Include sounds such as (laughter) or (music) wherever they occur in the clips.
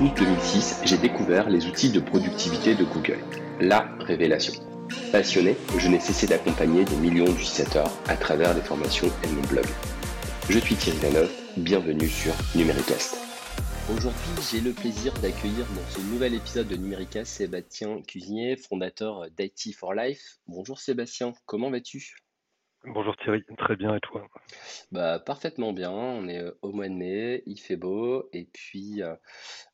août 2006, j'ai découvert les outils de productivité de Google. La révélation. Passionné, je n'ai cessé d'accompagner des millions d'utilisateurs à travers les formations et mon blog. Je suis Thierry Lanov, bienvenue sur Numéricast. Aujourd'hui, j'ai le plaisir d'accueillir dans ce nouvel épisode de Numéricast Sébastien Cuisinier, fondateur d'IT for Life. Bonjour Sébastien, comment vas-tu? Bonjour Thierry, très bien et toi? Bah, parfaitement bien, on est euh, au mois de mai, il fait beau et puis euh,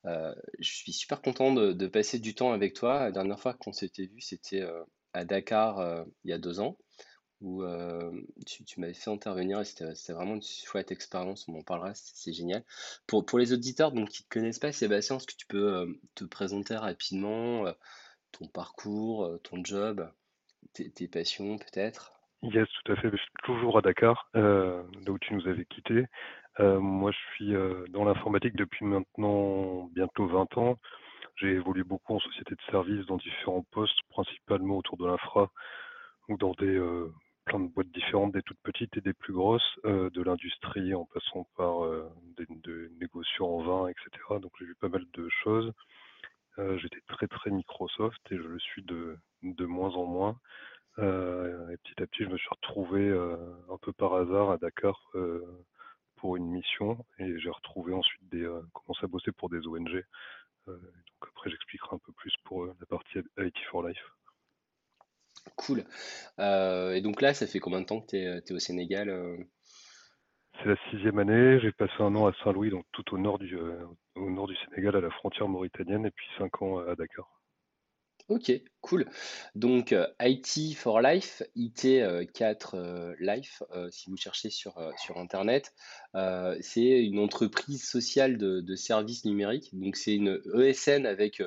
euh, je suis super content de, passer du temps avec toi. La dernière fois qu'on s'était vu, c'était à Dakar il y a deux ans où tu, m'avais fait intervenir et c'était vraiment une chouette expérience, on en parlera, c'est génial. Pour, les auditeurs donc, qui ne te connaissent pas, Sébastien, est-ce que tu peux te présenter rapidement, ton parcours, ton job, tes passions peut-être? Yes, tout à fait. Je suis toujours à Dakar, euh, là où tu nous avais quittés. Euh, moi, je suis euh, dans l'informatique depuis maintenant bientôt 20 ans. J'ai évolué beaucoup en société de services dans différents postes, principalement autour de l'infra ou dans des plein de boîtes différentes, des toutes petites et des plus grosses, de l'industrie en passant par des, des négociants en vin, etc. Donc j'ai vu pas mal de choses. J'étais très très Microsoft et je le suis de, de moins en moins. Euh, et petit à petit, je me suis retrouvé euh, un peu par hasard à Dakar euh, pour une mission et j'ai retrouvé ensuite des commencé à bosser pour des ONG. Donc après, j'expliquerai un peu plus pour la partie IT for Life. Cool. Et donc là, ça fait combien de temps que tu es, au Sénégal C'est la sixième année. J'ai passé un an à Saint-Louis, donc tout au nord du au nord du Sénégal, à la frontière mauritanienne, et puis cinq ans à Dakar. Ok, cool. Donc euh, IT for Life, IT4 euh, Life, euh, si vous cherchez sur, sur Internet, c'est une entreprise sociale de, de services numériques. Donc c'est une ESN avec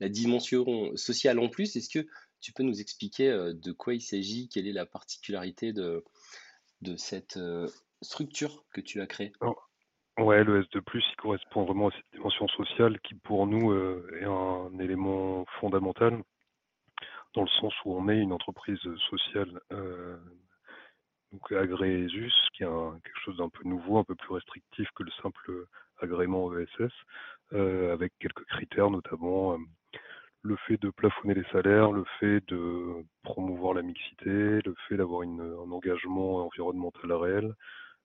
la dimension sociale en plus. Est-ce que tu peux nous expliquer de quoi il s'agit, quelle est la particularité de, de cette structure que tu as créée? Oh, Ouais, le S2+, il correspond vraiment à cette dimension sociale qui, pour nous, est un élément fondamental dans le sens où on est une entreprise sociale euh, donc agréée ESUS, qui est quelque chose d'un peu nouveau, un peu plus restrictif que le simple agrément ESS, euh, avec quelques critères, notamment euh, le fait de plafonner les salaires, le fait de promouvoir la mixité, le fait d'avoir un engagement environnemental réel,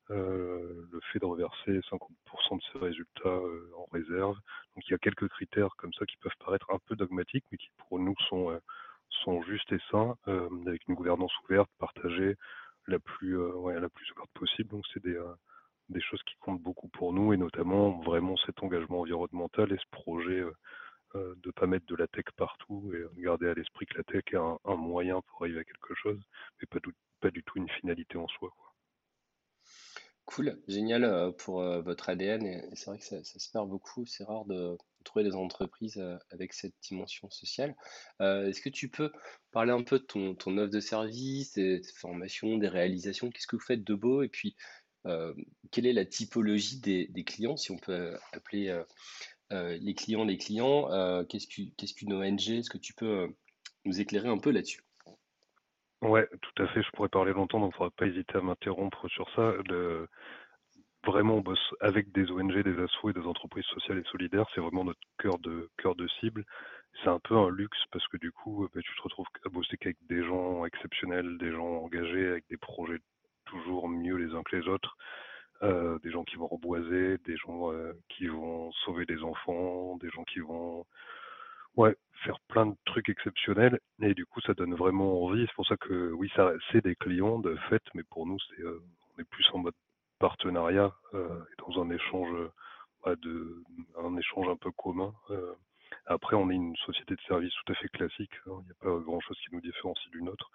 euh, le fait de reverser 50% de ses résultats en réserve. Donc il y a quelques critères comme ça qui peuvent paraître un peu dogmatiques, mais qui pour nous sont, sont justes et sains, avec une gouvernance ouverte, partagée, la plus, ouais, la plus ouverte possible. Donc c'est des, des choses qui comptent beaucoup pour nous, et notamment vraiment cet engagement environnemental et ce projet de ne pas mettre de la tech partout et garder à l'esprit que la tech est un, un moyen pour arriver à quelque chose, mais pas, du- pas du tout une finalité en soi. quoi. Cool, génial pour votre ADN et c'est vrai que ça, ça se perd beaucoup, c'est rare de trouver des entreprises euh, avec cette dimension sociale. Euh, est-ce que tu peux parler un peu de ton, offre de service, des formations, des réalisations, qu'est-ce que vous faites de beau? Et puis euh, quelle est la typologie des, clients, si on peut appeler les clients les clients, qu'est-ce qu'u- qu'est-ce qu'une ONG, est-ce que tu peux nous éclairer un peu là-dessus? Ouais, tout à fait, je pourrais parler longtemps, donc il ne faudra pas hésiter à m'interrompre sur ça. Vraiment, on bosse avec des ONG, des assos et des entreprises sociales et solidaires. C'est vraiment notre cœur de, cœur de cible. C'est un peu un luxe parce que du coup, euh, bah, tu te retrouves à bosser qu'avec des gens exceptionnels, des gens engagés, avec des projets toujours mieux les uns que les autres, euh, des gens qui vont reboiser, des gens euh, qui vont sauver des enfants, des gens qui vont ouais, faire plein de trucs exceptionnels. Et du coup, ça donne vraiment envie. C'est pour ça que oui, c'est des clients de fait, mais pour nous, c'est on est plus en mode partenariat euh, et dans un échange euh, de un échange un peu commun. Euh, après, on est une société de services tout à fait classique. hein. Il n'y a pas grand-chose qui nous différencie d'une autre,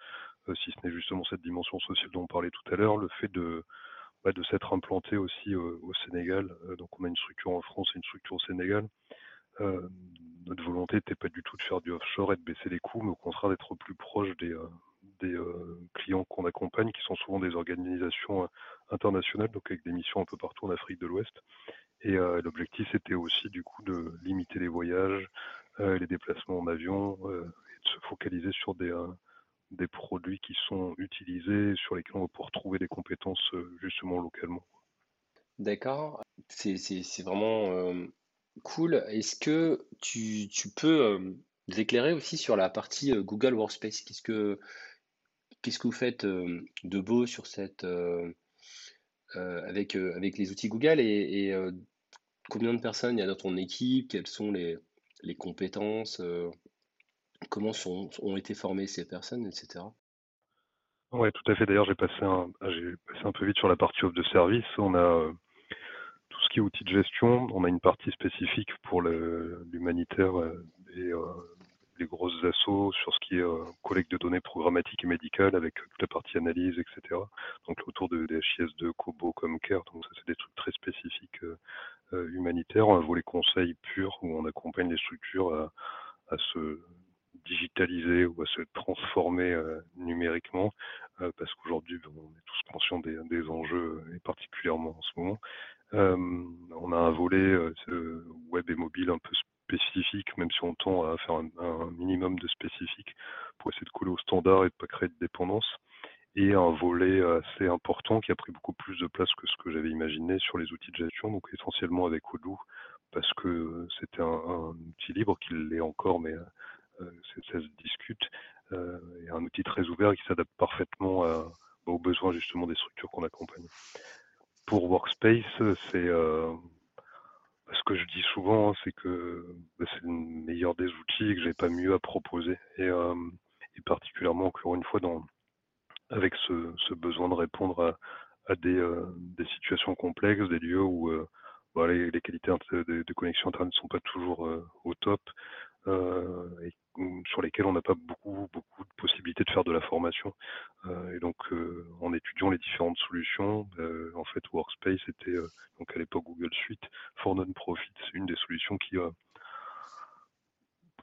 si ce n'est justement cette dimension sociale dont on parlait tout à l'heure, le fait de de s'être implanté aussi au Sénégal. Donc, on a une structure en France et une structure au Sénégal. Notre volonté n'était pas du tout de faire du offshore et de baisser les coûts, mais au contraire d'être plus proche des, des euh, clients qu'on accompagne, qui sont souvent des organisations euh, internationales, donc avec des missions un peu partout en Afrique de l'Ouest. Et euh, l'objectif, c'était aussi du coup de limiter les voyages, les déplacements en avion, et de se focaliser sur des, des produits qui sont utilisés, sur lesquels on va pouvoir trouver des compétences justement localement. D'accord, c'est vraiment... Cool. Est-ce que tu, tu peux nous éclairer aussi sur la partie Google Workspace? Qu'est-ce que vous faites euh, de beau sur cette, euh, euh, avec, avec les outils Google et, combien de personnes il y a dans ton équipe? Quelles sont les, les compétences? comment sont, ont été formées ces personnes, etc. Ouais, tout à fait. D'ailleurs, j'ai passé un, passé un peu vite sur la partie offre de service. On a tout ce qui est outils de gestion. On a une partie spécifique pour l'humanitaire et les grosses assos sur ce qui est euh, collecte de données programmatiques et médicales avec toute la partie analyse, etc. Donc autour de, des HIS2, Kobo, Comcare. Donc ça, c'est des trucs très spécifiques euh, euh, humanitaires. On a volet conseil pur où on accompagne les structures à, se digitaliser ou à se transformer numériquement, parce qu'aujourd'hui, on est tous conscients des, des enjeux, et particulièrement en ce moment. On a un volet web et mobile un peu spécifique, même si on tend à faire un, minimum de spécifique pour essayer de coller au standard et de pas créer de dépendance. Et un volet assez important qui a pris beaucoup plus de place que ce que j'avais imaginé sur les outils de gestion, donc essentiellement avec Odoo, parce que c'était un, outil libre, qu'il l'est encore, mais euh, ça se discute, euh, et un outil très ouvert qui s'adapte parfaitement aux besoins justement des structures qu'on accompagne. Pour Workspace, c'est euh, ce que je dis souvent, c'est que bah, c'est le meilleur des outils et que j'ai pas mieux à proposer. Et, particulièrement, encore une fois, dans, avec ce, besoin de répondre à, des, situations complexes, des lieux où bah, les, qualités de, de connexion Internet ne sont pas toujours au top et sur lesquels on n'a pas beaucoup, beaucoup de possibilités de faire de la formation. Euh, et donc, euh, en étudiant les différentes solutions, euh, en fait, Workspace était, euh, donc à l'époque Google Suite, for non-profit, c'est une des solutions qui, euh,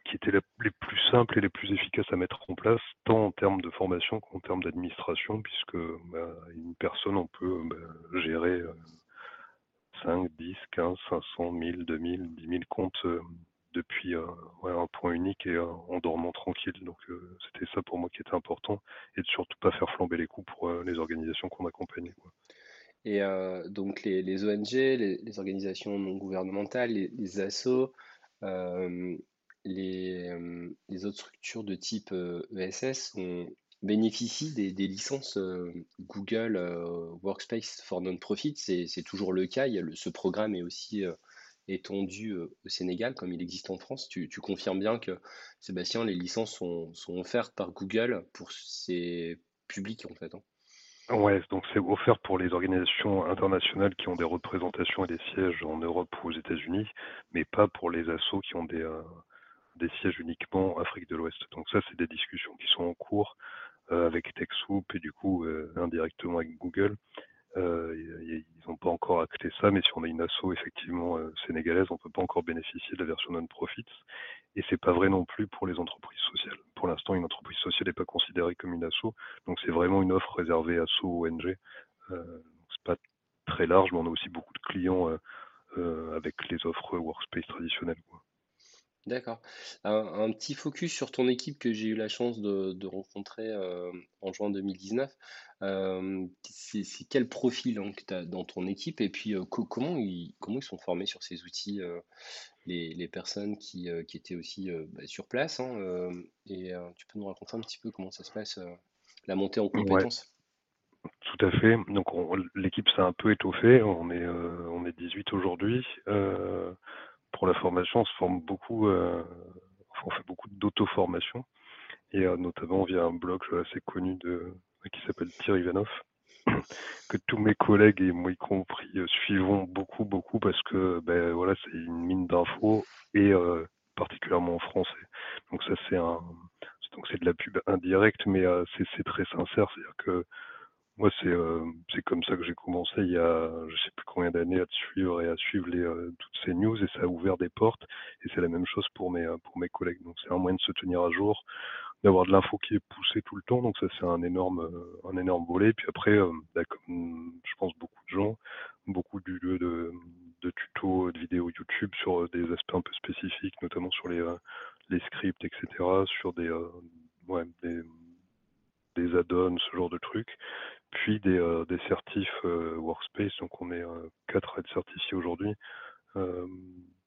qui étaient les plus simples et les plus efficaces à mettre en place, tant en termes de formation qu'en termes d'administration, puisque bah, une personne, on peut bah, gérer 5, 10, 15, 500, 1000, 2000, 10 000 comptes euh, depuis un point unique et euh, en dormant tranquille. Donc euh, c'était ça pour moi qui était important et de surtout pas faire flamber les coûts pour euh, les organisations qu'on accompagnait. Et donc les, ONG, les, organisations non gouvernementales, les, les assos, les, autres structures de type ESS ont, bénéficient des, licences Google Workspace for Non-Profit. C'est, toujours le cas. Il y a ce programme est aussi étendu euh, au Sénégal comme il existe en France. Tu, confirmes bien que, Sébastien, les licences sont, offertes par Google pour ces publics en fait. hein. Ouais, donc c'est offert pour les organisations internationales qui ont des représentations et des sièges en Europe ou aux États-Unis, mais pas pour les assos qui ont des, euh, sièges uniquement en Afrique de l'Ouest. Donc ça, c'est des discussions qui sont en cours euh, avec TechSoup et du coup indirectement avec Google. Euh, ils n'ont pas encore acté ça, mais si on a une asso effectivement euh, sénégalaise, on peut pas encore bénéficier de la version non-profit. Et c'est pas vrai non plus pour les entreprises sociales. Pour l'instant, une entreprise sociale n'est pas considérée comme une asso, donc c'est vraiment une offre réservée à asso ONG. Euh, c'est pas très large, mais on a aussi beaucoup de clients euh, euh, avec les offres workspace traditionnelles. Quoi. D'accord. Un, un petit focus sur ton équipe que j'ai eu la chance de, de rencontrer euh, en juin 2019. Euh, c'est c'est quel profil hein, que tu as dans ton équipe et puis euh, co- comment ils, comment ils sont formés sur ces outils, euh, les, les personnes qui, euh, qui étaient aussi euh, bah, sur place hein, euh, et euh, tu peux nous raconter un petit peu comment ça se passe, euh, la montée en Ouais, compétences? tout à fait. Donc on- l'équipe s'est un peu étoffée. On est, euh, on est 18 aujourd'hui. Euh, pour la formation, on se forme beaucoup, euh, on fait beaucoup d'auto-formation. et euh, notamment via un blog assez connu qui s'appelle Thierry Ivanov, (coughs) que tous mes collègues et moi y compris euh, suivons beaucoup, beaucoup parce que ben, voilà, c'est une mine d'infos et particulièrement en français. Donc ça c'est un donc c'est de la pub indirecte, mais c'est c'est très sincère. C'est-à-dire que moi c'est euh, c'est comme ça que j'ai commencé il y a je sais plus combien d'années à te suivre et à suivre les, euh, toutes ces news et ça a ouvert des portes et c'est la même chose pour mes euh, pour mes collègues. Donc c'est un moyen de se tenir à jour d'avoir de l'info qui est poussée tout le temps. Donc ça, c'est un énorme, euh, un énorme volet. Puis après, euh, bah, comme je pense beaucoup de gens, beaucoup du lieu de, de tutos, de vidéos YouTube sur des aspects un peu spécifiques, notamment sur les, les scripts, etc., sur des, ouais, des, des add-ons, ce genre de trucs. Puis des, euh, certifs euh, Workspace. Donc on est euh, quatre à être certifiés aujourd'hui.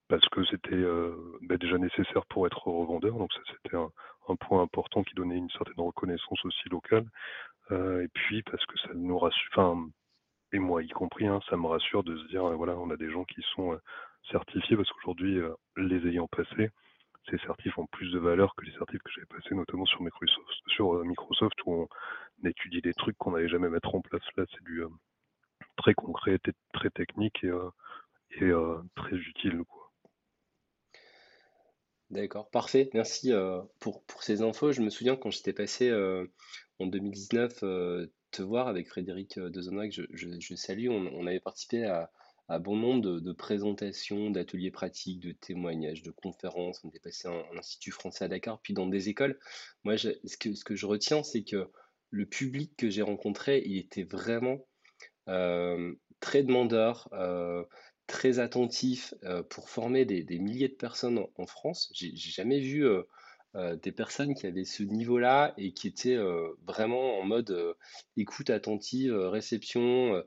Parce que c'était bah, déjà nécessaire pour être revendeur. Donc ça, c'était un, un, point important qui donnait une certaine reconnaissance aussi locale. et puis parce que ça nous rassure, enfin, et moi y compris, hein, ça me rassure de se dire, voilà, on a des gens qui sont certifiés, parce qu'aujourd'hui, les ayant passés, ces certifs ont plus de valeur que les certifs que j'avais passés, notamment sur Microsoft, sur Microsoft où on étudie des trucs qu'on n'allait jamais mettre en place. Là, c'est du très concret, très technique et, et très utile. D'accord, parfait. Merci euh, pour, ces infos. Je me souviens quand j'étais passé euh, en 2019 euh, te voir avec Frédéric que je, je, salue, on, on avait participé à, bon nombre de, présentations, d'ateliers pratiques, de témoignages, de conférences. On était passé à l'Institut français à Dakar, puis dans des écoles. Moi, ce que je retiens, c'est que le public que j'ai rencontré, il était vraiment très demandeur très attentif euh, pour former des, milliers de personnes en, France. J'ai jamais vu euh, euh, des personnes qui avaient ce niveau-là et qui étaient vraiment en mode écoute attentive, réception,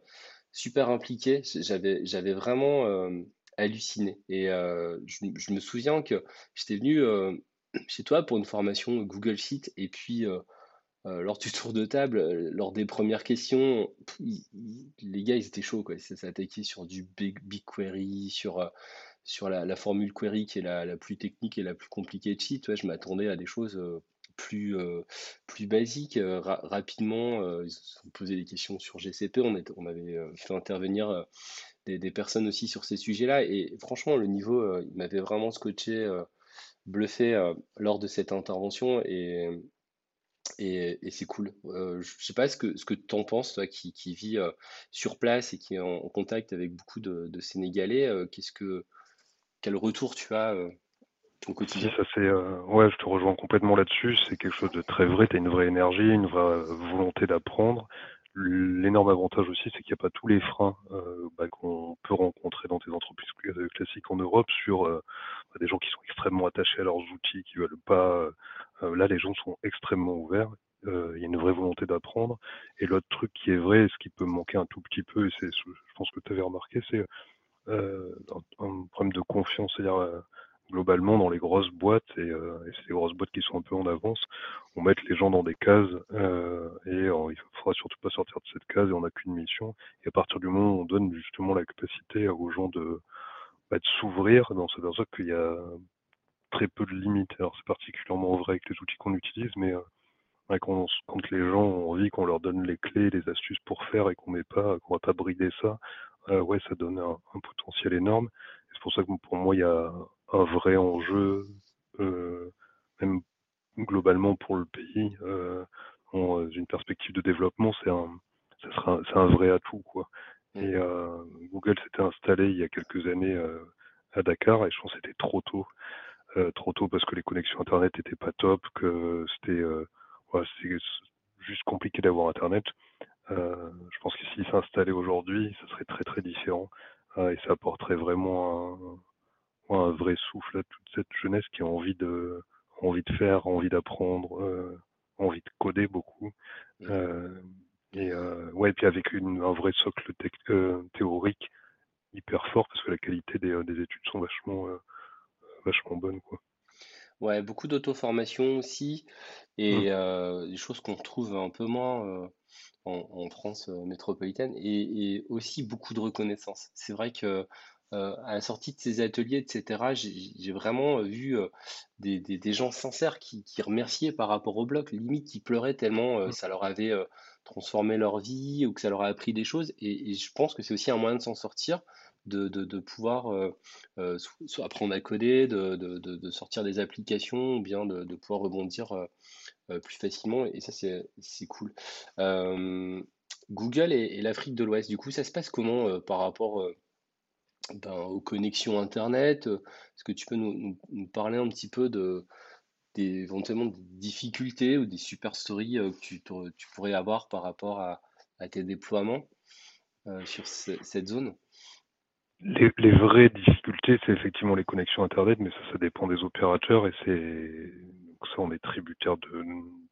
super impliqué. J'avais, vraiment halluciné. Et je, je, me souviens que j'étais venu chez toi pour une formation Google Sheet et puis euh, lors du tour de table, euh, lors des premières questions, les gars, ils étaient chauds, quoi. Ils s'attaquaient sur du big, BigQuery, sur, euh, sur la, formule query qui est la, plus technique et la plus compliquée de cheat. je m'attendais à des choses plus, plus basiques. rapidement, ils se sont posé des questions sur GCP. On, on avait fait intervenir des, des, personnes aussi sur ces sujets-là. Et franchement, le niveau, il m'avait vraiment scotché, bluffé lors de cette intervention. Et, et, c'est cool. Euh, je sais pas ce que, ce que tu en penses, toi qui, qui vis euh, sur place et qui est en, contact avec beaucoup de, de Sénégalais. Euh, qu'est-ce que, quel retour tu as au quotidien? ça c'est, ouais, je te rejoins complètement là-dessus. C'est quelque chose de très vrai. Tu as une vraie énergie, une vraie volonté d'apprendre. L'énorme avantage aussi, c'est qu'il n'y a pas tous les freins bah, qu'on peut rencontrer dans des entreprises classiques en Europe sur des gens qui sont extrêmement attachés à leurs outils, qui veulent pas euh, là, les gens sont extrêmement ouverts. Euh, il y a une vraie volonté d'apprendre. Et l'autre truc qui est vrai, ce qui peut manquer un tout petit peu, et c'est, je pense que tu avais remarqué, c'est euh, un, problème de confiance. C'est-à-dire, globalement, dans les grosses boîtes, et, c'est les grosses boîtes qui sont un peu en avance, on met les gens dans des cases, et il il faudra surtout pas sortir de cette case, et on n'a qu'une mission. Et à partir du moment où on donne justement la capacité aux gens de, de s'ouvrir, dans ce sens qu'il y a très peu de limites. Alors c'est particulièrement vrai avec les outils qu'on utilise, mais euh, quand, les gens ont envie qu'on leur donne les clés, les astuces pour faire et qu'on met pas, qu'on va pas brider ça, euh, ouais, ça donne un, potentiel énorme. C'est pour ça que pour moi il y a un vrai enjeu, euh, même globalement pour le pays, en une perspective de développement, c'est un, ça un vrai atout quoi. Mmh. Et euh, Google s'était installé il y a quelques années euh, à Dakar et je pense que c'était trop tôt. Euh, trop tôt parce que les connexions internet étaient pas top, que c'était euh, ouais, juste compliqué d'avoir internet. Euh, je pense que s'il s'installait aujourd'hui, ça serait très très différent et ça apporterait vraiment un, un, vrai souffle à toute cette jeunesse qui a envie de envie de faire, envie d'apprendre, envie de coder beaucoup. Et ouais, et puis avec une, un vrai socle théorique hyper fort parce que la qualité des, des études sont vachement vachement bonne, quoi. Ouais, beaucoup d'auto-formation aussi, et mmh. euh, des choses qu'on trouve un peu moins euh, en, France euh, métropolitaine, et, aussi beaucoup de reconnaissance. C'est vrai que à la sortie de ces ateliers, etc., j'ai vraiment vu des, des, gens sincères qui, qui, remerciaient par rapport au bloc, limite qui pleuraient tellement mmh. ça leur avait transformé leur vie ou que ça leur a appris des choses, et je pense que c'est aussi un moyen de s'en sortir de, de, pouvoir euh, euh, apprendre à coder, de, de, sortir des applications, ou bien de, pouvoir rebondir euh, plus facilement. Et ça, c'est cool. Google et, l'Afrique de l'Ouest, du coup, ça se passe comment par rapport ben, aux connexions Internet? Est-ce que tu peux nous, parler un petit peu de, des, éventuellement des difficultés ou des super stories que tu, tu pourrais avoir par rapport à, à tes déploiements sur cette zone? Les, les, vraies difficultés, c'est effectivement les connexions Internet, mais ça, ça dépend des opérateurs et c'est ça, on est tributaire de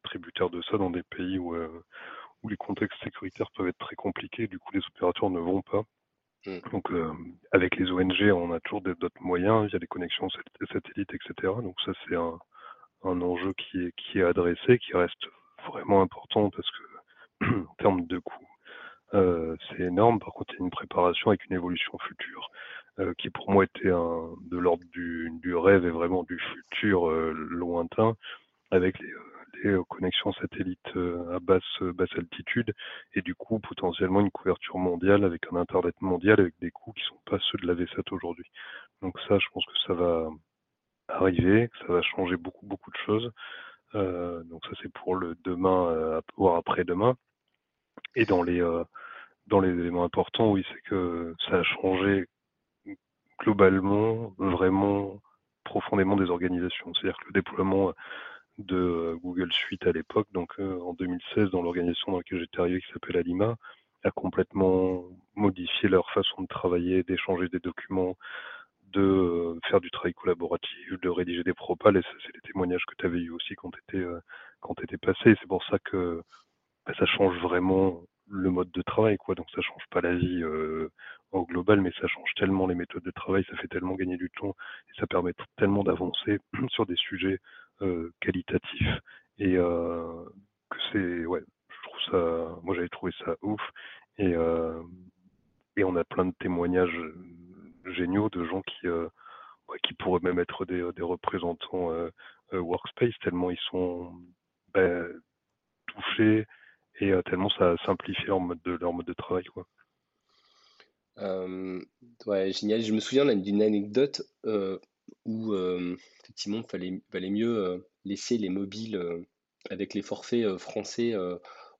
tributaire de ça dans des pays où, euh, où les contextes sécuritaires peuvent être très compliqués. Du coup, les opérateurs ne vont pas Mm. Donc, euh, avec les ONG, on a toujours d'autres moyens, il y a des connexions satellites, etc. Donc ça, c'est un, un, enjeu qui est, qui est adressé, qui reste vraiment important parce que, (clears throat) en termes de coûts, euh, c'est énorme. Par contre, il y a une préparation avec une évolution future euh, qui, pour moi, était de l'ordre du, du, rêve et vraiment du futur euh, lointain avec les, les connexions satellites à basse, basse altitude et du coup potentiellement une couverture mondiale avec un internet mondial avec des coûts qui sont pas ceux de la VSAT aujourd'hui. Donc ça, je pense que ça va arriver, ça va changer beaucoup beaucoup de choses. Euh, donc ça c'est pour le demain, euh, voire après-demain. Et dans les euh, dans les éléments importants, oui, c'est que ça a changé globalement, vraiment profondément des organisations. C'est-à-dire que le déploiement de Google Suite à l'époque, donc en 2016, dans l'organisation dans laquelle j'étais arrivé, qui s'appelle Alima, a complètement modifié leur façon de travailler, d'échanger des documents, de faire du travail collaboratif, de rédiger des propals, et c'est des témoignages que tu avais eu aussi quand tu étais, quand étais passé. C'est pour ça que bah, ça change vraiment le mode de travail, quoi. Donc ça change pas la vie euh, en global, mais ça change tellement les méthodes de travail, ça fait tellement gagner du temps, et ça permet tellement d'avancer (clears throat) sur des sujets euh, qualitatifs. Et euh, que c'est, ouais, je trouve ça, moi j'avais trouvé ça ouf. Et, euh, et on a plein de témoignages géniaux de gens qui, euh, qui pourraient même être des, des représentants euh, workspace, tellement ils sont bah, touchés et euh, tellement ça simplifie leur mode de, leur mode de travail. Quoi. Euh, génial. Je me souviens d'une anecdote euh, où effectivement il fallait, fallait mieux laisser les mobiles avec les forfaits français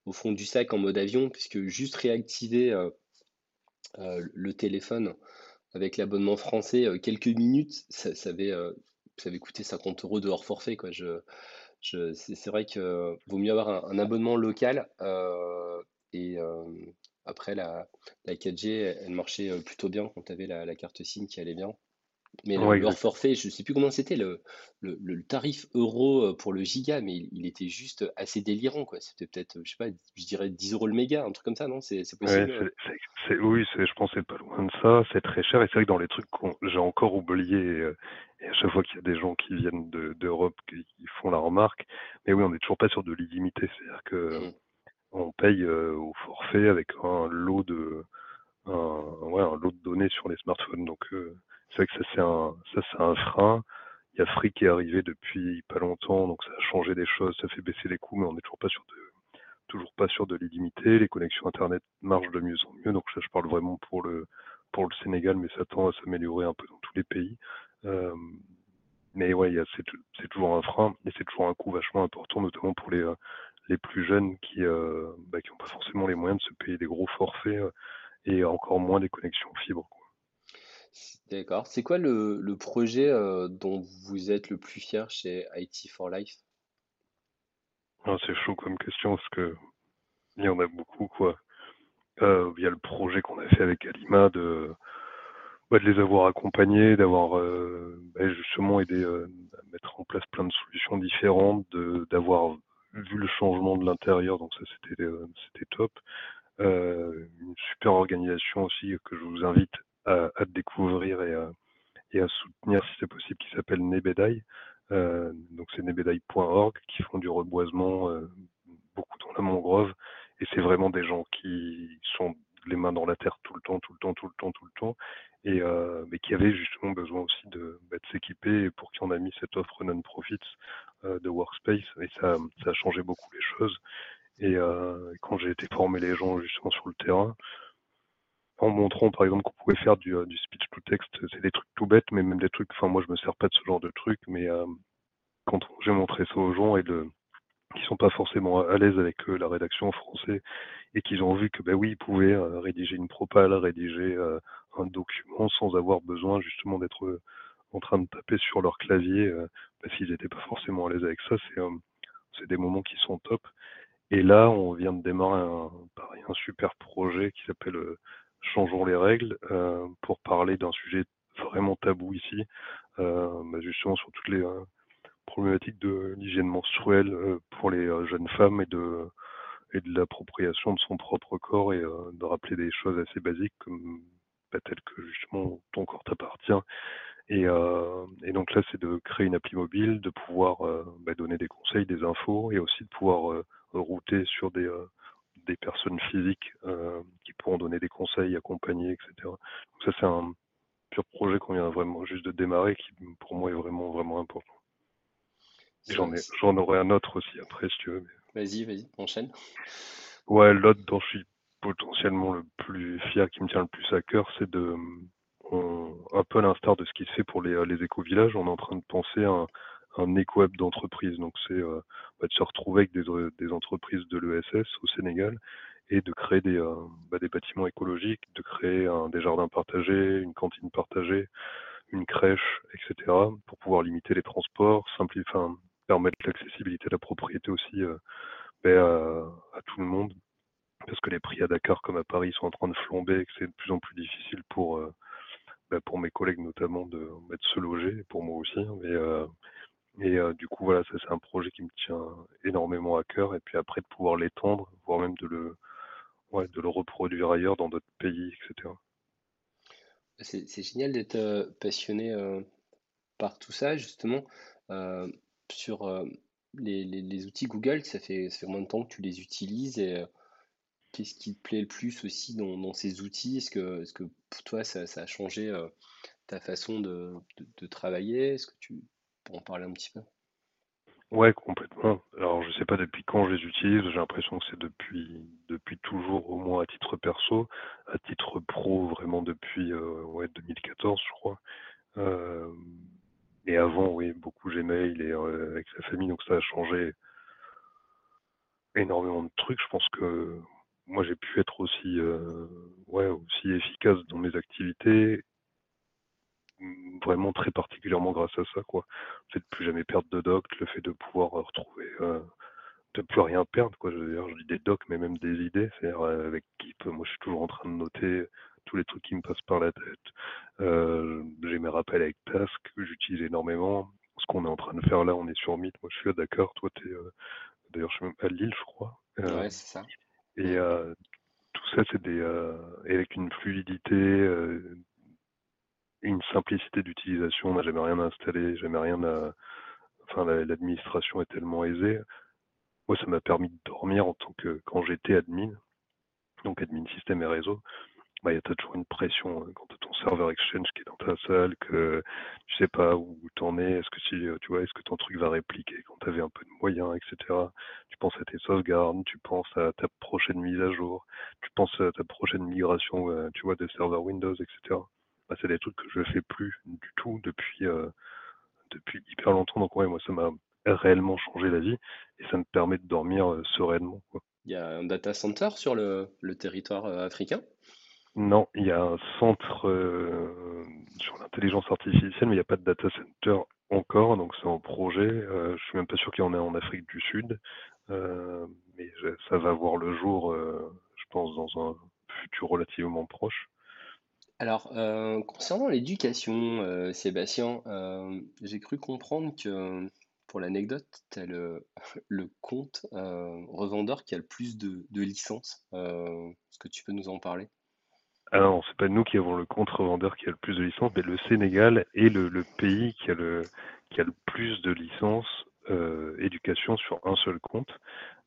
au fond du sac en mode avion, puisque juste réactiver le téléphone avec l'abonnement français quelques minutes, ça, ça avait, coûté 50 euros de hors forfait. Quoi. Je, c'est vrai que vaut mieux avoir un, abonnement local euh, et euh, après la, la 4G elle marchait euh, plutôt bien quand tu avais la, carte SIM qui allait bien. Mais le, forfait, je ne sais plus comment c'était le, le, tarif euro pour le giga, mais il, était juste assez délirant. quoi. C'était peut-être, je sais pas, je dirais 10 euros le méga, un truc comme ça, non? C'est possible Oui, je pense que c'est pas loin de ça. C'est très cher. Et c'est vrai que dans les trucs que j'ai encore oublié, et à chaque fois qu'il y a des gens qui viennent d'Europe qui, font la remarque, mais oui, on n'est toujours pas sur de l'illimité. C'est-à-dire que mmh. on paye euh, au forfait avec un lot de un, ouais, un lot de données sur les smartphones. Donc euh, c'est vrai que ça c'est un ça c'est un frein. Il y a Free qui est arrivé depuis pas longtemps, donc ça a changé des choses, ça fait baisser les coûts, mais on n'est toujours pas sur de toujours pas sur de l'illimité. Les connexions internet marchent de mieux en mieux, donc ça je parle vraiment pour le pour le Sénégal, mais ça tend à s'améliorer un peu dans tous les pays. Euh, mais ouais, c'est toujours un frein et c'est toujours un coût vachement important, notamment pour les, euh, les plus jeunes qui euh, bah, qui n'ont pas forcément les moyens de se payer des gros forfaits et encore moins des connexions fibre. D'accord. C'est quoi le, le projet dont vous êtes le plus fier chez IT for Life? Ah, C'est chaud comme question parce que il y en a beaucoup quoi. il y a le projet qu'on a fait avec Alima de bah, de les avoir accompagnés, d'avoir euh, bah, justement aidé euh, à mettre en place plein de solutions différentes, d'avoir vu le changement de l'intérieur, donc ça c'était euh, c'était top. une super organisation aussi que je vous invite à, découvrir et à, soutenir si c'est possible, qui s'appelle Nebedai. donc c'est nebedai.org qui font du reboisement beaucoup dans la mangrove et c'est vraiment des gens qui sont les mains dans la terre tout le temps, tout le temps, tout le temps, tout le temps, et euh, mais qui avaient justement besoin aussi de, bah, s'équiper pour qui on a mis cette offre non-profit euh, de Workspace, et ça, ça a changé beaucoup les choses. Et euh, quand j'ai été former les gens justement sur le terrain, en montrant par exemple qu'on pouvait faire du, du speech to text, c'est des trucs tout bêtes, mais même des trucs, enfin moi je me sers pas de ce genre de trucs, mais quand j'ai montré ça aux gens et de sont pas forcément à l'aise avec la rédaction en français et qu'ils ont vu que ben oui ils pouvaient rédiger une propale, rédiger un document sans avoir besoin justement d'être euh, en train de taper sur leur clavier euh, parce qu'ils n'étaient pas forcément à l'aise avec ça. C'est euh, des moments qui sont top. Et là, on vient de démarrer un super projet qui s'appelle Changeons les règles pour parler d'un sujet vraiment tabou ici, bah, justement sur toutes les problématiques de l'hygiène menstruelle pour les jeunes femmes et de et de l'appropriation de son propre corps et de rappeler des choses assez basiques comme bah, tel que justement ton corps t'appartient. Et, et, donc là, c'est de créer une appli mobile, de pouvoir bah, donner des conseils, des infos, et aussi de pouvoir router sur des, des personnes physiques qui pourront donner des conseils, accompagner, etc. Donc ça, c'est un pur projet qu'on vient vraiment juste de démarrer, qui pour moi est vraiment, vraiment important. J'en, ai, j'en aurai un autre aussi après, si tu veux. Vas-y, vas-y, enchaîne. Ouais, l'autre dont je suis potentiellement le plus fier, qui me tient le plus à cœur, c'est de, un peu à l'instar de ce qui se fait pour les, les éco-villages, on est en train de penser à un, un éco-web d'entreprise. Donc c'est euh, de se retrouver avec des, entreprises de l'ESS au Sénégal et de créer des, euh, bah, bâtiments écologiques, de créer des jardins partagés, une cantine partagée, une crèche, etc. pour pouvoir limiter les transports, simplifier, permettre l'accessibilité de la propriété aussi euh, bah, à, tout le monde. Parce que les prix à Dakar comme à Paris sont en train de flamber et que c'est de plus en plus difficile pour, euh, bah, pour mes collègues notamment de, de, se loger, pour moi aussi. Hein. Euh, et du coup, voilà, ça c'est un projet qui me tient énormément à cœur. Et puis après, de pouvoir l'étendre, voire même de le, ouais, de le reproduire ailleurs dans d'autres pays, etc. C'est génial d'être passionné par tout ça, justement. Sur les, les, outils Google, ça fait, ça fait combien de temps que tu les utilises et qu'est-ce qui te plaît le plus aussi dans, dans ces outils? Est-ce que, est que pour toi, ça, ça a changé ta façon de, de, travailler? Est-ce que pour en parler un petit peu? Ouais, complètement. Alors, je sais pas depuis quand je les utilise. J'ai l'impression que c'est depuis depuis toujours, au moins à titre perso, à titre pro, vraiment depuis euh, ouais 2014, je crois. Euh, et avant, oui, beaucoup Gmail et euh, avec sa famille, donc ça a changé énormément de trucs. Je pense que moi, j'ai pu être aussi ouais aussi efficace dans mes activités vraiment très particulièrement grâce à ça, quoi. Le fait de plus jamais perdre de doc, le fait de pouvoir retrouver, euh, de plus rien perdre, quoi. Je je dis des docs, mais même des idées. C'est-à-dire, euh, avec Keep, moi, je suis toujours en train de noter tous les trucs qui me passent par la tête. Euh, j'ai mes rappels avec Task, que j'utilise énormément. Ce qu'on est en train de faire là, on est sur Meet. Moi, je suis à Dakar. Toi, t'es, euh, d'ailleurs, je suis même à Lille, je crois. ouais, c'est ça. Et tout ça, c'est des, et avec une fluidité, une simplicité d'utilisation, on n'a jamais rien à installer, jamais rien à. Enfin, l'administration est tellement aisée. Moi, ça m'a permis de dormir en tant que quand j'étais admin, donc admin système et réseau. Bah, il y a toujours une pression hein, quand tu ton serveur Exchange qui est dans ta salle, que tu sais pas où t'en es, est-ce que si tu vois, est-ce que ton truc va répliquer quand tu avais un peu de moyens, etc. Tu penses à tes sauvegardes, tu penses à ta prochaine mise à jour, tu penses à ta prochaine migration, euh, tu vois, de serveur Windows, etc. Bah, c'est des trucs que je fais plus du tout depuis, euh, depuis hyper longtemps. Donc ouais, moi ça m'a réellement changé la vie et ça me permet de dormir euh, sereinement. Quoi. Il y a un data center sur le, le territoire euh, africain? Non, il y a un centre sur l'intelligence artificielle, mais il n'y a pas de data center encore, donc c'est en projet. Euh, je suis même pas sûr qu'il y en ait en Afrique du Sud, euh, mais ça va voir le jour, je pense, dans un futur relativement proche. Alors, euh, concernant l'éducation, euh, Sébastien, euh, j'ai cru comprendre que, pour l'anecdote, tu as (laughs) le, compte revendeur qui a le plus de, licences. Est-ce que tu peux nous en parler? Alors, c'est pas nous qui avons le compte revendeur qui a le plus de licences, mais le Sénégal est le, pays qui a le plus de licences éducation sur un seul compte.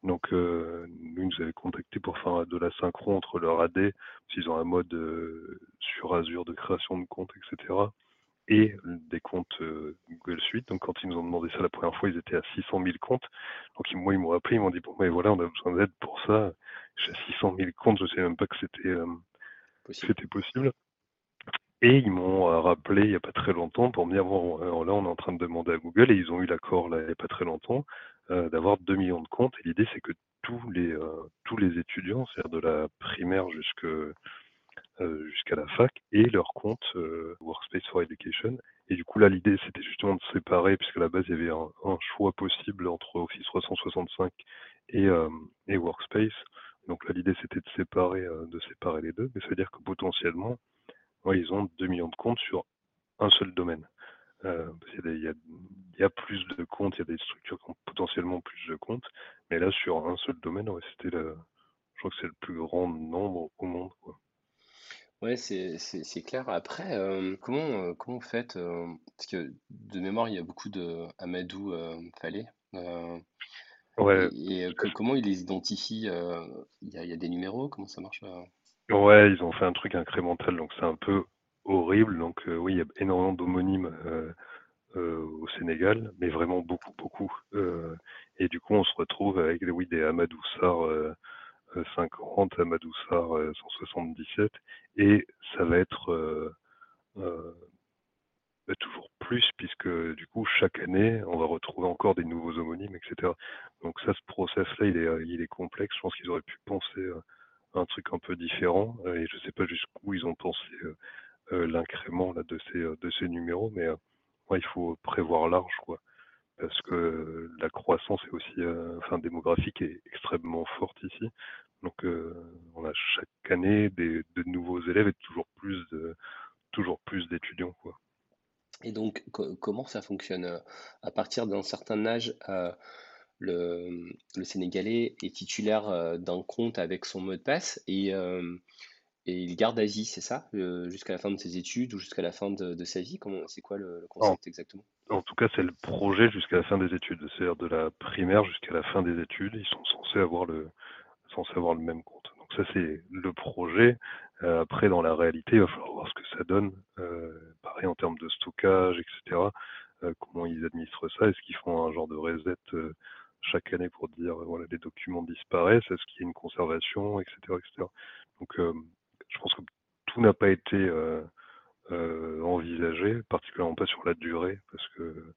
Donc, euh, nous, ils nous avaient contacté pour faire de la synchro entre leur AD, s'ils ont un mode euh, sur Azure de création de comptes, etc. Et des comptes euh, Google Suite. Donc, quand ils nous ont demandé ça la première fois, ils étaient à 600 000 comptes. Donc, ils, moi, ils m'ont appelé, ils m'ont dit, bon, mais voilà, on a besoin d'aide pour ça. J'ai 600 000 comptes, je ne savais même pas que c'était euh, possible. possible. Et ils m'ont rappelé il n'y a pas très longtemps pour me dire, bon, là, on est en train de demander à Google, et ils ont eu l'accord là, il n'y a pas très longtemps, euh, d'avoir 2 millions de comptes. Et l'idée, c'est que tous les, euh, tous les étudiants, c'est-à-dire de la primaire jusque, euh, jusqu'à la fac, aient leur compte Workspace for Education. Et du coup, là, l'idée, c'était justement de séparer, puisque à la base, il y avait un, un choix possible entre Office 365 et, et Workspace. Donc là, l'idée, c'était de séparer, de séparer les deux. Mais ça veut dire que potentiellement, ouais, ils ont 2 millions de comptes sur un seul domaine. Euh, il, y a, il, y a, plus de comptes, il y a des structures qui ont potentiellement plus de comptes, mais là sur un seul domaine, ouais, c'était le, je crois que c'est le plus grand nombre au monde. Quoi. Ouais, c'est c'est c'est clair. Après, hem, comment, heu, comment vous faites, parce que de mémoire, il y a beaucoup de Amadou, Fallet, Ouais, et comment ils les identifient, heu? Il y a il y a des numéros? Comment ça marche? Ouais, ils ont fait un truc incrémental, donc c'est un peu horrible. Donc heu, oui, il y a énormément d'homonymes, heu heu, au Sénégal, mais vraiment beaucoup, beaucoup. Et du coup, on se retrouve avec, oui, des Amadou Sarr, heu heu, 50, Amadou Sarr, heu, 177 et ça va être, bah, toujours plus puisque du coup, chaque année, on va retrouver encore des nouveaux homonymes et cetera. Donc ça, ce process-là, il est, il est complexe. Je pense qu'ils auraient pu penser, un truc un peu différent, heu et je sais pas jusqu'où ils ont pensé, heu heu, l'incrément de ces, de ces numéros, mais ouais, il faut prévoir large, quoi. Parce que la croissance est aussi, enfin démographique est extrêmement forte ici. Donc on a chaque année des de nouveaux élèves et toujours plus de toujours plus d'étudiants, quoi. Et donc co comment ça fonctionne? À partir d'un certain âge, le, le sénégalais est titulaire, heu, d'un compte avec son mot de passe et et il garde à vie, c'est ça? Jusqu'à la fin de ses études ou jusqu'à la fin de de sa vie? C'est quoi le le En concept exactement? en tout cas, c'est le projet jusqu'à la fin des études. C'est-à-dire de la primaire jusqu'à la fin des études, ils sont censés avoir le censés avoir le même compte. Donc ça, c'est le projet. Heu, après dans la réalité, il va falloir voir ce que ça donne. Pareil en termes de stockage et cetera, heu, comment ils administrent ça. Est-ce qu'ils font un genre de reset, chaque année pour dire, heu, voilà, les documents disparaissent? Est-ce qu'il y a une conservation et cetera et cetera? Donc, hem, je pense que tout n'a pas été, heu, envisagé, particulièrement pas sur la durée parce que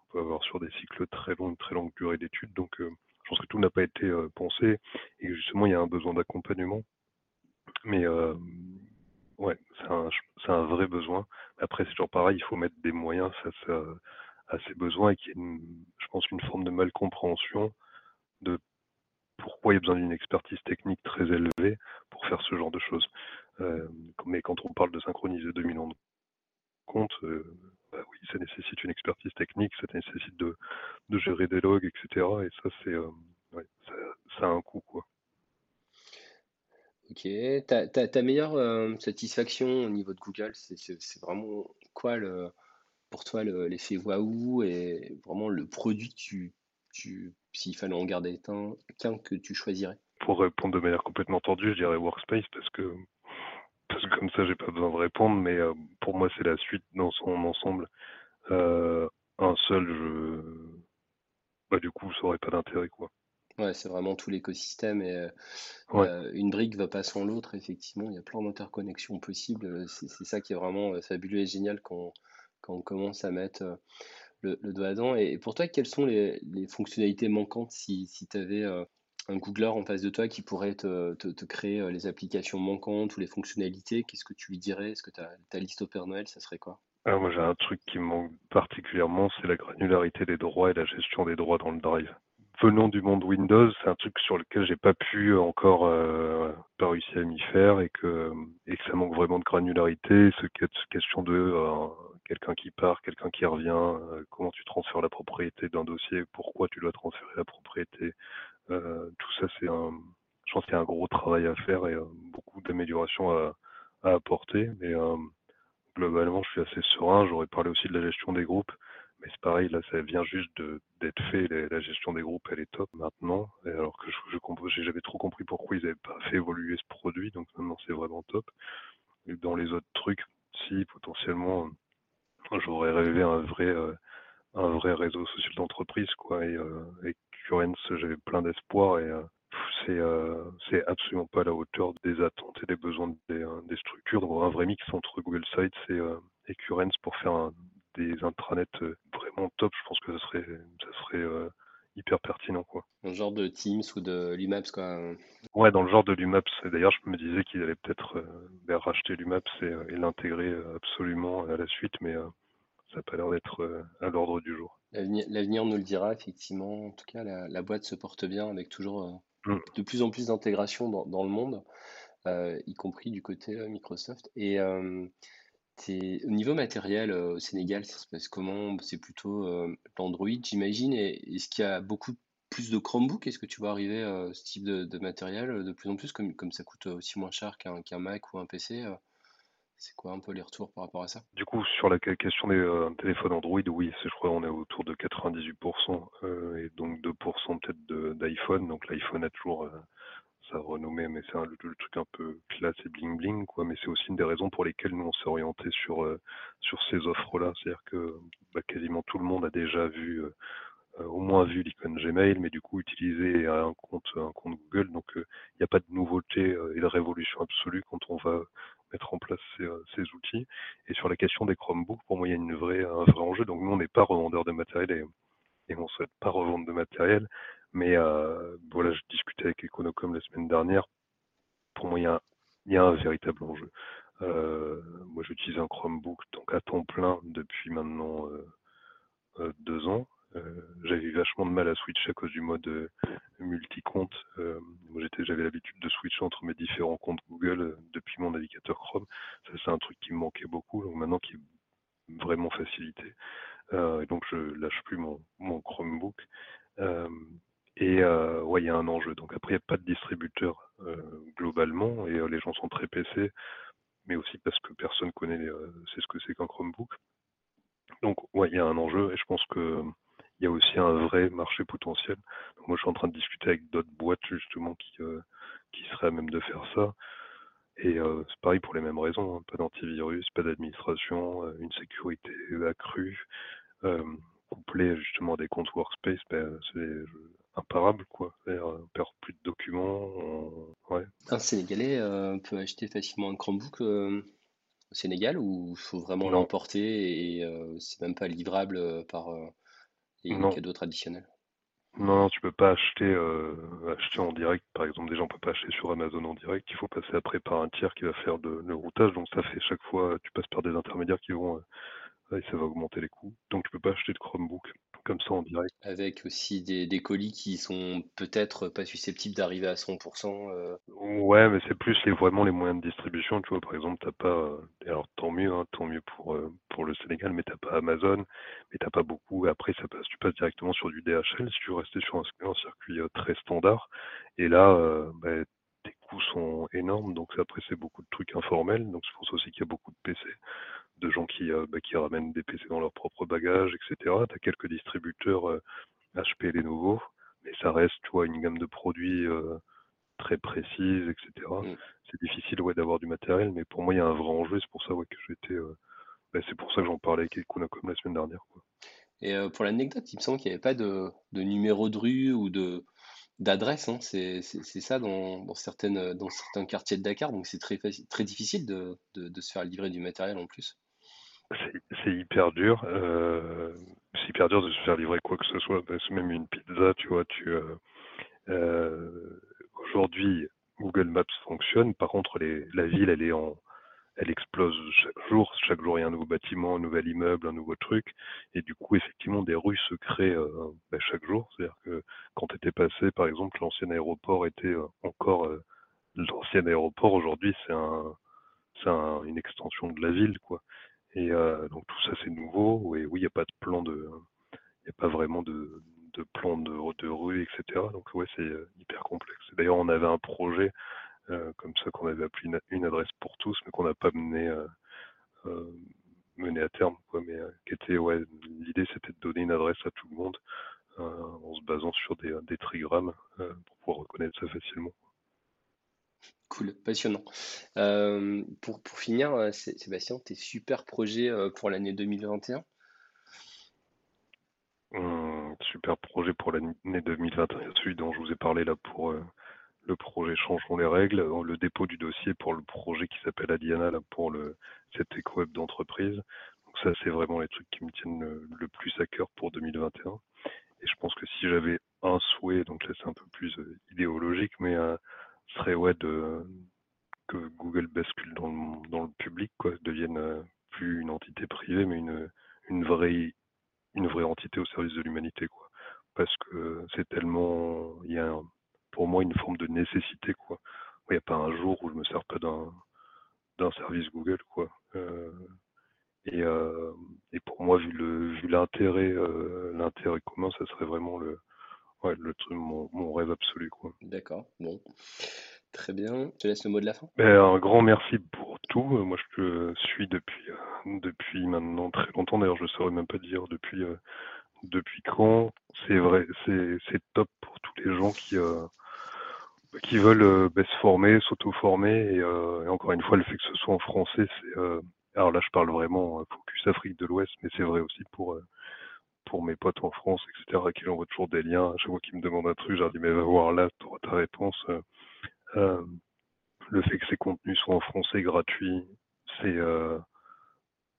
on peut avoir sur des cycles très longs, une très longue durée d'études. Donc, je pense que tout n'a pas été, pensé et justement, il y a un besoin d'accompagnement. Mais, ouais, c'est un vrai besoin. Après, c'est toujours pareil, il faut mettre des moyens face à à ces besoins et qu'il y ait une je pense une forme de mal-compréhension de pourquoi il y a besoin d'une expertise technique très élevée pour faire ce genre de choses. Hem, mais quand on parle de synchroniser 2 millions de comptes, heu, bah, oui, ça nécessite une expertise technique, ça nécessite de gérer des logs et cetera et ça c'est, ouais, ça a un coût, quoi. OK. Ta meilleure, satisfaction au niveau de Google, c'est vraiment quoi le pour toi le l'effet waouh et vraiment le produit que tu tu s'il fallait en garder un qu'un que tu choisirais? Pour répondre de manière complètement tordue, je dirais Workspace parce que parce que comme ça j'ai pas besoin de répondre, mais, heu, pour moi c'est la suite dans son ensemble. Heu, un seul, je bah, du coup, ça aurait pas d'intérêt, quoi. Ouais, c'est vraiment tout l'écosystème et Ouais, heu, une brique va pas sans l'autre effectivement, il y a plein d'interconnexions possibles, c'est ça qui est vraiment, fabuleux et génial quand quand on commence à mettre, heu, le doigt dedans et pour toi, quelles sont les fonctionnalités manquantes si si tu avais, un Googler en face de toi qui pourrait te te créer, heu, les applications manquantes ou les fonctionnalités, qu'est-ce que tu lui dirais? Est-ce que ta ta liste au Père Noël, ça serait quoi? ah moi j'ai un truc qui me manque particulièrement, c'est la granularité des droits et la gestion des droits dans le Drive. Venant du monde Windows, c'est un truc sur lequel j'ai pas pu encore, heu, pas à m'y faire et que, et ça manque vraiment de granularité. Ce cette question de, quelqu'un qui part, quelqu'un qui revient, heu, comment tu transfères la propriété d'un dossier, pourquoi tu dois transférer la propriété, heu, tout ça c'est un je pense qu'il y a un gros travail à faire et heu, beaucoup d'améliorations à apporter mais, Globalement, je suis assez serein. J'aurais parlé aussi de la gestion des groupes, mais c'est pareil, là, ça vient juste d'être fait. La, gestion des groupes, elle est top maintenant. Alors que je, jamais trop compris pourquoi ils n'avaient pas fait évoluer ce produit. Donc maintenant, c'est vraiment top. Et dans les autres trucs, si potentiellement, j'aurais rêvé un vrai, euh, un vrai réseau social d'entreprise, quoi. Et euh, avec Currents, j'avais plein d'espoir et euh, c'est euh, c'est absolument pas à la hauteur des attentes et des besoins des, des structures. Donc un vrai mix entre Google Sites et, euh, et Currents pour faire un- des intranets vraiment top. Je pense que ça serait ça serait euh, hyper pertinent, quoi. Un genre de Teams ou de l'Umaps quoi? Ouais, dans le genre de l'UMAPS. D'ailleurs, je me disais qu'ils allaient peut-être euh, racheter l'UMAPS et, euh, et l'intégrer euh, absolument à la suite, mais euh, ça n'a pas l'air d'être euh, à l'ordre du jour. L'avenir nous le dira effectivement. En tout cas, la la boîte se porte bien avec toujours, Mm. de plus en plus d'intégration dans dans le monde, y compris du côté, Microsoft et au niveau matériel, heu, au Sénégal, ça se passe comment? C'est plutôt, heu, l'Android j'imagine est-ce qu'il y a beaucoup plus de Chromebook? Est-ce que tu vois arriver, heu, ce type de matériel, heu, de plus en plus comme ça coûte, heu, aussi moins cher qu'un Mac ou un PC? C'est quoi un peu les retours par rapport à ça? Du coup, sur la question des euh, téléphones Android, oui, je crois on est autour de 98%, euh, et donc 2% peut-être d'iPhone. Donc l'iPhone a toujours euh, sa renommée, mais c'est le, truc un peu classe et bling bling, quoi. Mais c'est aussi une des raisons pour lesquelles nous on s'est orienté sur euh, sur ces offres-là. C'est-à-dire que bah, quasiment tout le monde a déjà vu, euh, euh, au moins vu l'icône Gmail, mais du coup utiliser un compte un compte Google. Donc euh, il n'y a pas de nouveauté euh, et de révolution absolue quand on va mettre en place ces, euh, ces outils. Et sur la question des Chromebooks, pour moi, il y a une vraie, un vrai enjeu. Donc nous, on n'est pas revendeur de matériel et, et on ne souhaite pas revendre de matériel. Mais euh, voilà, je discutais avec Econocom la semaine dernière. Pour moi, il y a un, véritable enjeu. Euh, moi, j'utilise un Chromebook donc à temps plein depuis maintenant euh, euh, deux ans. Euh, j'avais vachement de mal à switcher à cause du mode euh, multi-compte. Euh, j'avais l'habitude de switcher entre mes différents comptes Google euh, depuis mon navigateur Chrome. Ça, c'est un truc qui me manquait beaucoup. Donc maintenant, qui est vraiment facilité. Euh, et donc, je lâche plus mon, mon Chromebook. Et euh, ouais, il y a un enjeu. Donc après, il n'y a pas de distributeur euh, globalement, et euh, les gens sont très PC, mais aussi parce que personne connaît, c'est ce que c'est qu'un Chromebook. Donc ouais, il y a un enjeu, et je pense que il y a aussi un vrai marché potentiel. Moi, je suis en train de discuter avec d'autres boîtes justement qui qui seraient à même de faire ça. Et c'est pareil pour les mêmes raisons, hein. pas d'antivirus, pas d'administration, une sécurité accrue, couplée justement à des comptes workspace, ben, c'est imparable quoi. C'est-à-dire, On perd plus de documents, on- ouais. Un Sénégalais euh, peut acheter facilement un Chromebook euh, au Sénégal ou il faut vraiment l'emporter et euh, c'est même pas livrable euh, par euh, les, non, cadeaux traditionnels? non, non, tu peux pas acheter, euh, acheter en direct, par exemple. Déjà, on peut pas acheter sur Amazon en direct. Il faut passer après par un tiers qui va faire le, le routage. Donc ça fait chaque fois, tu passes par des intermédiaires qui vont, euh, et ça va augmenter les coûts. Donc tu peux pas acheter de Chromebook comme ça en direct. Avec aussi des, des colis qui sont peut-être pas susceptibles d'arriver à 100%. euh, Ouais, mais c'est plus les, vraiment les moyens de distribution, tu vois. Par exemple, t'as pas, euh, alors tant mieux, hein, tant mieux pour euh, pour le Sénégal, mais t'as pas Amazon, mais t'as pas beaucoup. Après, ça passe, tu passes directement sur du DHL si tu rester sur un, un circuit très standard. Et là, euh, bah, tes coûts sont énormes, donc après c'est beaucoup de trucs informels. Donc je pense aussi qu'il y a beaucoup de PC, de gens qui euh, bah, qui ramènent des PC dans leur propre bagage, etc. T'as quelques distributeurs euh, HP et Lenovo, mais ça reste, tu vois, une gamme de produits. euh, très précises, etc. mm. C'est difficile ouais, d'avoir du matériel, mais pour moi, il y a un vrai enjeu. C'est pour ça ouais, que j'étais. euh, bah, c'est pour ça que j'en parlais avec Econocom la semaine dernière. Quoi. Et euh, pour l'anecdote, il me semble qu'il n'y avait pas de, de numéro de rue ou de d'adresse. hein. C'est ça dans, dans certaines, dans certains quartiers de Dakar. Donc c'est très, difficile de, de, de se faire livrer du matériel en plus. C'est hyper dur. euh, c'est hyper dur de se faire livrer quoi que ce soit. Même une pizza, tu vois, tu. euh, euh, Aujourd'hui, Google Maps fonctionne. Par contre, les, la ville, elle est en, elle explose chaque jour. Chaque jour, il y a un nouveau bâtiment, un nouvel immeuble, un nouveau truc. Et du coup, effectivement, des rues se créent euh, bah, chaque jour. C'est-à-dire que quand tu passé, par exemple, l'ancien aéroport était euh, encore euh, l'ancien aéroport. Aujourd'hui, c'est un, un- une extension de la ville, quoi. Et euh, donc tout ça, c'est nouveau. Et oui, il n'y a pas de plan de, il n'y a pas vraiment de, de plan de, rue, etc. Donc ouais, c'est euh, hyper complexe. D'ailleurs, on avait un projet euh, comme ça qu'on avait appelé une, adresse pour tous, mais qu'on n'a pas mené mener à terme, quoi, mais qui était, ouais, l'idée c'était de donner une adresse à tout le monde en se basant sur des, trigrammes pour pouvoir reconnaître ça facilement. Cool, passionnant. Euh, pour, pour finir, euh, Sé- Sébastien, tes super projets euh, pour l'année 2021? Hum, super projet pour l'année 2021, celui dont je vous ai parlé là pour le projet Changeons les règles, le dépôt du dossier pour le projet qui s'appelle Adiana pour le cette éco-web d'entreprise. Donc ça, c'est vraiment les trucs qui me tiennent le, le plus à cœur pour 2021. Et je pense que si j'avais un souhait, donc là c'est un peu plus idéologique, mais euh, serait ouais de que Google bascule dans le, dans le public, quoi, devienne euh, plus une entité privée, mais une, une vraie une vraie entité au service de l'humanité, quoi. Parce que c'est tellement, il y a pour moi une forme de nécessité, quoi. Il n'y a pas un jour où je me sers pas d'un d'un service Google, quoi. Euh, et, euh, et pour moi, vu vu l'intérêt l'intérêt commun, ça serait vraiment le ouais, le truc, mon, mon rêve absolu, quoi. D'accord, bon. Très bien. Je te laisse le mot de la fin. Ben, un grand merci pour tout. Moi, je te suis depuis, euh, depuis maintenant très longtemps. D'ailleurs, je ne saurais même pas dire depuis, euh, depuis quand. C'est vrai, c'est top pour tous les gens qui, euh, qui veulent euh, ben, se former, s'auto-former. Et, euh, et encore une fois, le fait que ce soit en français, c'est. euh, alors là, je parle vraiment euh, focus Afrique de l'Ouest, mais c'est vrai aussi pour, euh, pour mes potes en France, etc., qui envoient toujours des liens. À chaque fois qu'ils me demandent un truc, je leur dis, mais va voir là, tu auras ta réponse. Euh, euh, le fait que ces contenus soient en français gratuits, c'est euh,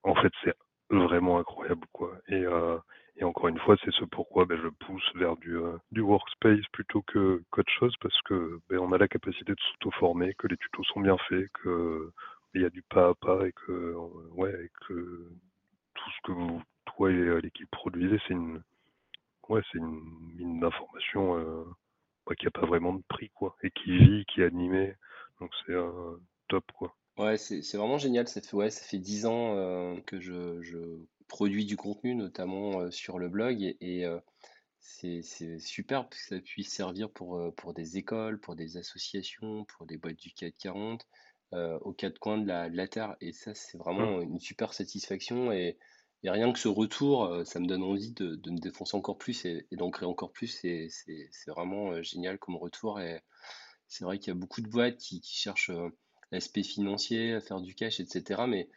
en fait c'est vraiment incroyable quoi. Et, encore une fois, c'est ce pourquoi ben, je pousse vers du, workspace plutôt que qu'autre chose parce que ben, on a la capacité de s'auto-former, que les tutos sont bien faits, que il y a du pas à pas et que ouais et que tout ce que vous et euh, l'équipe produisez, c'est une ouais c'est une mine d'informations euh, ouais, qui a pas vraiment de prix quoi et qui vit, qui est animée. Donc c'est euh, top quoi. Ouais, c'est vraiment génial. Ça fait, ouais, ça fait 10 ans euh, que je, je produis du contenu, notamment sur le blog. Et, et, c'est super que ça puisse servir pour, pour des écoles, pour des associations, pour des boîtes du CAC 40, euh, aux quatre coins de la, de la Terre. Et ça, c'est vraiment une super satisfaction. Et, et rien que ce retour, euh, ça me donne envie de, de me défoncer encore plus et, et d'en créer encore plus. C'est c'est- c'est vraiment euh, génial comme retour. Et c'est vrai qu'il y a beaucoup de boîtes qui, cherchent euh, l'aspect financier, à faire du cash, etc. Mais,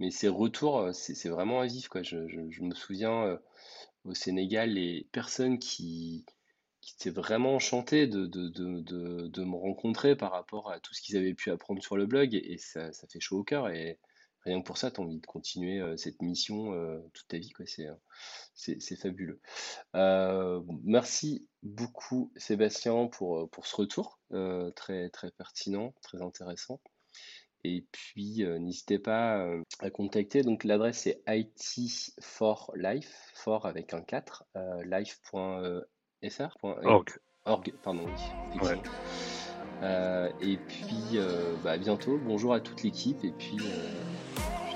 mais ces retours, c'est c'est vraiment à vif, quoi. Je, je- me souviens au Sénégal, les personnes qui, qui étaient vraiment enchantées de, de, de, de, de me rencontrer par rapport à tout ce qu'ils avaient pu apprendre sur le blog. Et, et ça, ça fait chaud au cœur. Et rien que pour ça, tu as envie de continuer euh, cette mission euh, toute ta vie, quoi. C'est, euh, c'est, fabuleux. Euh, merci beaucoup Sébastien pour, pour ce retour, très, très pertinent, très intéressant. Et puis n'hésitez pas à contacter. Donc l'adresse c'est IT for Life, for avec un 4, euh, life.fr, point- Org. org, pardon, oui, Ouais. effectivement. Euh, et puis euh, bah, à bientôt, bonjour à toute l'équipe. Et puis euh,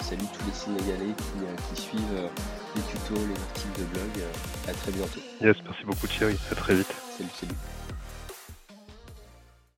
je salue tous les Sénégalais qui, euh, qui suivent euh, les tutos, les articles de blog. Euh, à très bientôt. Yes, merci beaucoup Thierry. À très vite. Salut, salut.